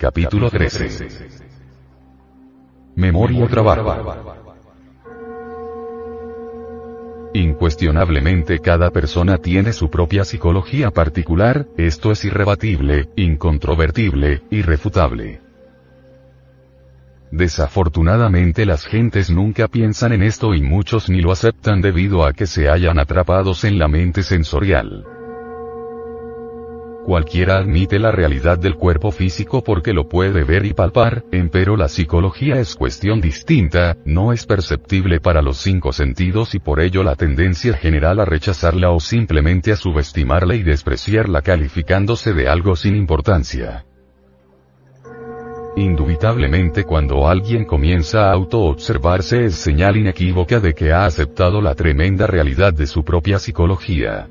Capítulo 13. Memoria trabajo. Incuestionablemente cada persona tiene su propia psicología particular, esto es irrebatible, incontrovertible, irrefutable. Desafortunadamente las gentes nunca piensan en esto y muchos ni lo aceptan debido a que se hayan atrapados en la mente sensorial. Cualquiera admite la realidad del cuerpo físico porque lo puede ver y palpar, empero la psicología es cuestión distinta, no es perceptible para los cinco sentidos y por ello la tendencia general a rechazarla o simplemente a subestimarla y despreciarla calificándose de algo sin importancia. Indubitablemente cuando alguien comienza a autoobservarse es señal inequívoca de que ha aceptado la tremenda realidad de su propia psicología.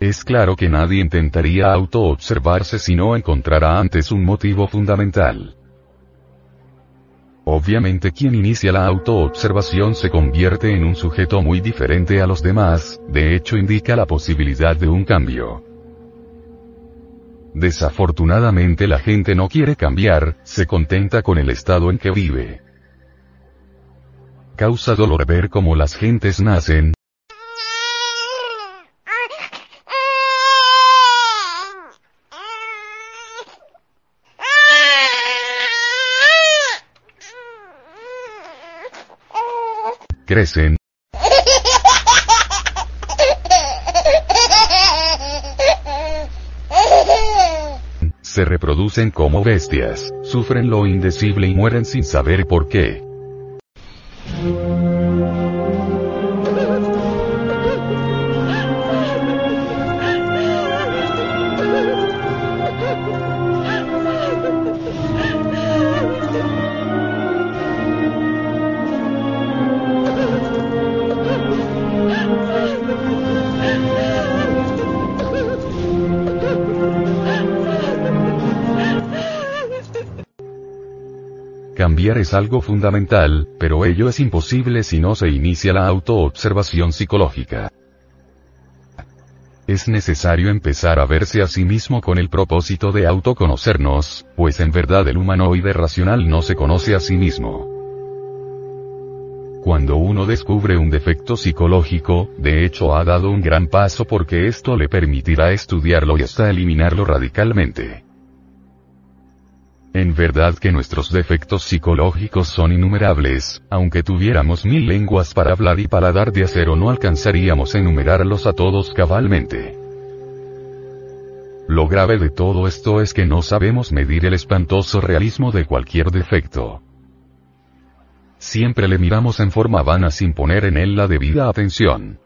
Es claro que nadie intentaría autoobservarse si no encontrara antes un motivo fundamental. Obviamente quien inicia la autoobservación se convierte en un sujeto muy diferente a los demás, de hecho indica la posibilidad de un cambio. Desafortunadamente la gente no quiere cambiar, se contenta con el estado en que vive. Causa dolor ver cómo las gentes nacen, crecen, se reproducen como bestias, sufren lo indecible y mueren sin saber por qué. Es algo fundamental, pero ello es imposible si no se inicia la autoobservación psicológica. Es necesario empezar a verse a sí mismo con el propósito de autoconocernos, pues en verdad el humanoide racional no se conoce a sí mismo. Cuando uno descubre un defecto psicológico, de hecho ha dado un gran paso porque esto le permitirá estudiarlo y hasta eliminarlo radicalmente. En verdad que nuestros defectos psicológicos son innumerables, aunque tuviéramos mil lenguas para hablar y paladar de acero no alcanzaríamos a enumerarlos a todos cabalmente. Lo grave de todo esto es que no sabemos medir el espantoso realismo de cualquier defecto. Siempre le miramos en forma vana sin poner en él la debida atención.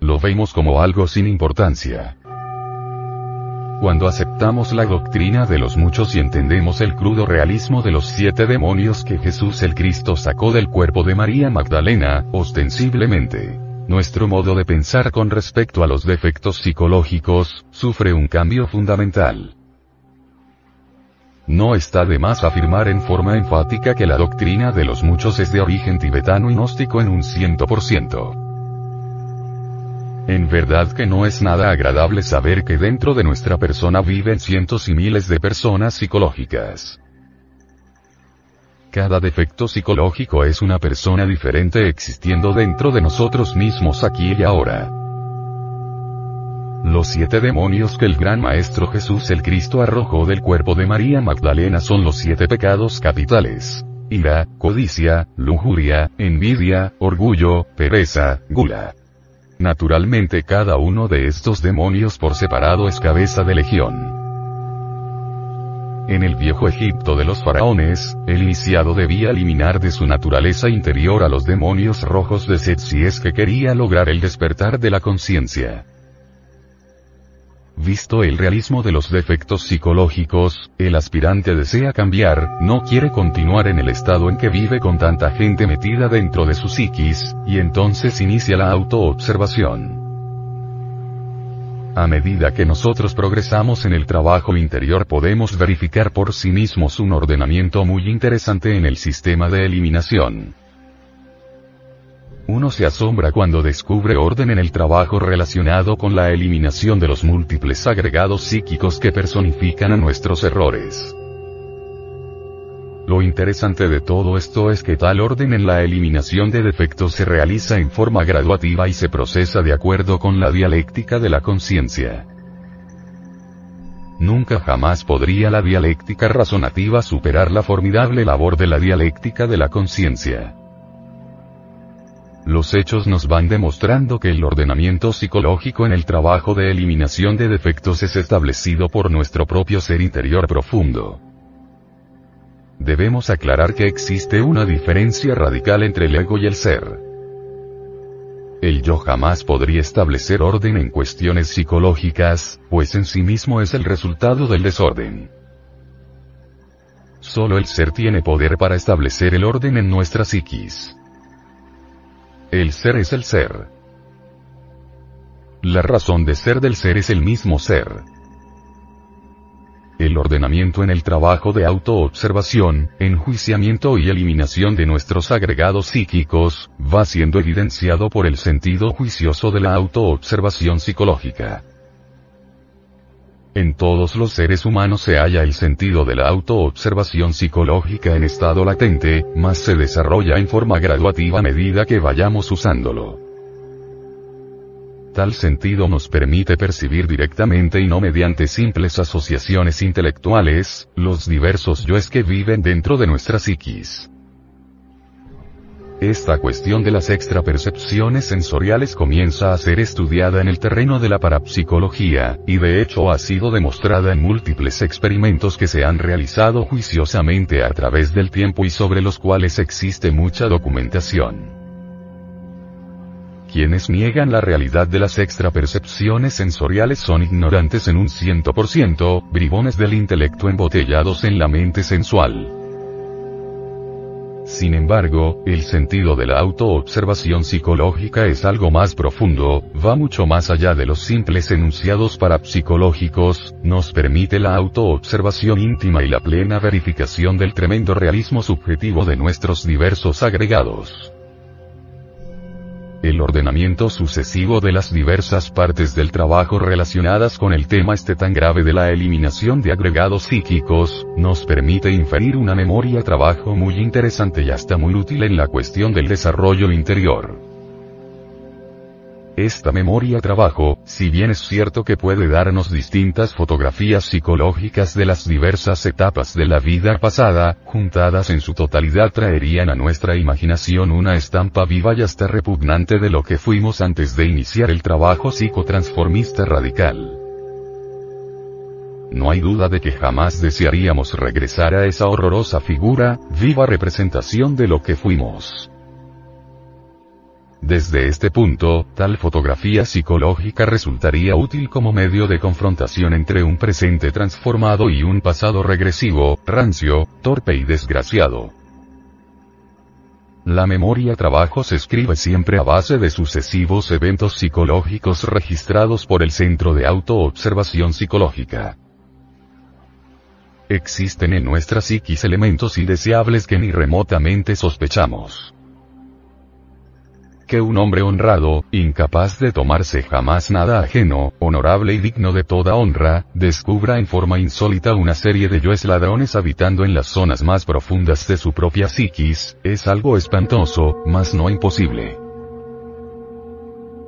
Lo vemos como algo sin importancia. Cuando aceptamos la doctrina de los muchos y entendemos el crudo realismo de los siete demonios que Jesús el Cristo sacó del cuerpo de María Magdalena, ostensiblemente, nuestro modo de pensar con respecto a los defectos psicológicos, sufre un cambio fundamental. No está de más afirmar en forma enfática que la doctrina de los muchos es de origen tibetano y gnóstico en un ciento por ciento. En verdad que no es nada agradable saber que dentro de nuestra persona viven cientos y miles de personas psicológicas. Cada defecto psicológico es una persona diferente existiendo dentro de nosotros mismos aquí y ahora. Los siete demonios que el gran Maestro Jesús el Cristo arrojó del cuerpo de María Magdalena son los siete pecados capitales. Ira, codicia, lujuria, envidia, orgullo, pereza, gula. Naturalmente cada uno de estos demonios por separado es cabeza de legión. En el viejo Egipto de los faraones, el iniciado debía eliminar de su naturaleza interior a los demonios rojos de Set si es que quería lograr el despertar de la conciencia. Visto el realismo de los defectos psicológicos, el aspirante desea cambiar, no quiere continuar en el estado en que vive con tanta gente metida dentro de su psiquis, y entonces inicia la autoobservación. A medida que nosotros progresamos en el trabajo interior podemos verificar por sí mismos un ordenamiento muy interesante en el sistema de eliminación. Uno se asombra cuando descubre orden en el trabajo relacionado con la eliminación de los múltiples agregados psíquicos que personifican a nuestros errores. Lo interesante de todo esto es que tal orden en la eliminación de defectos se realiza en forma graduativa y se procesa de acuerdo con la dialéctica de la conciencia. Nunca jamás podría la dialéctica razonativa superar la formidable labor de la dialéctica de la conciencia. Los hechos nos van demostrando que el ordenamiento psicológico en el trabajo de eliminación de defectos es establecido por nuestro propio ser interior profundo debemos aclarar que existe una diferencia radical entre el ego y el ser. El yo jamás podría establecer orden en cuestiones psicológicas, pues en sí mismo es el resultado del desorden. Solo el ser tiene poder para establecer el orden en nuestra psiquis. El ser es el ser. La razón de ser del ser es el mismo ser el ordenamiento en el trabajo de autoobservación, enjuiciamiento y eliminación de nuestros agregados psíquicos, va siendo evidenciado por el sentido juicioso de la autoobservación psicológica. En todos los seres humanos se halla el sentido de la autoobservación psicológica en estado latente, mas se desarrolla en forma graduativa a medida que vayamos usándolo. Tal sentido nos permite percibir directamente y no mediante simples asociaciones intelectuales, los diversos yoes que viven dentro de nuestra psiquis. Esta cuestión de las extrapercepciones sensoriales comienza a ser estudiada en el terreno de la parapsicología, y de hecho ha sido demostrada en múltiples experimentos que se han realizado juiciosamente a través del tiempo y sobre los cuales existe mucha documentación. Quienes niegan la realidad de las extrapercepciones sensoriales son ignorantes en un ciento por ciento, bribones del intelecto embotellados en la mente sensual. Sin embargo, el sentido de la autoobservación psicológica es algo más profundo, va mucho más allá de los simples enunciados parapsicológicos, nos permite la autoobservación íntima y la plena verificación del tremendo realismo subjetivo de nuestros diversos agregados. El ordenamiento sucesivo de las diversas partes del trabajo relacionadas con el tema este tan grave de la eliminación de agregados psíquicos, nos permite inferir una memoria trabajo muy interesante y hasta muy útil en la cuestión del desarrollo interior. Esta memoria trabajo, si bien es cierto que puede darnos distintas fotografías psicológicas de las diversas etapas de la vida pasada, juntadas en su totalidad traerían a nuestra imaginación una estampa viva y hasta repugnante de lo que fuimos antes de iniciar el trabajo psicotransformista radical. No hay duda de que jamás desearíamos regresar a esa horrorosa figura, viva representación de lo que fuimos. Desde este punto, tal fotografía psicológica resultaría útil como medio de confrontación entre un presente transformado y un pasado regresivo, rancio, torpe y desgraciado. La memoria trabajo se escribe siempre a base de sucesivos eventos psicológicos registrados por el Centro de Autoobservación Psicológica. Existen en nuestra psiquis elementos indeseables que ni remotamente sospechamos que un hombre honrado, incapaz de tomarse jamás nada ajeno, honorable y digno de toda honra, descubra en forma insólita una serie de yoes ladrones habitando en las zonas más profundas de su propia psiquis, es algo espantoso, mas no imposible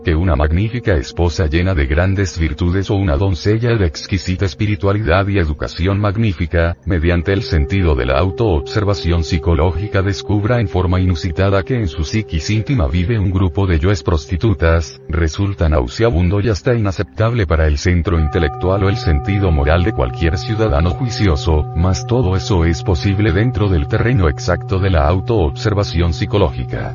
que una magnífica esposa llena de grandes virtudes o una doncella de exquisita espiritualidad y educación magnífica, mediante el sentido de la autoobservación psicológica descubra en forma inusitada que en su psiquis íntima vive un grupo de yoes prostitutas, resulta nauseabundo y hasta inaceptable para el centro intelectual o el sentido moral de cualquier ciudadano juicioso, mas todo eso es posible dentro del terreno exacto de la autoobservación psicológica.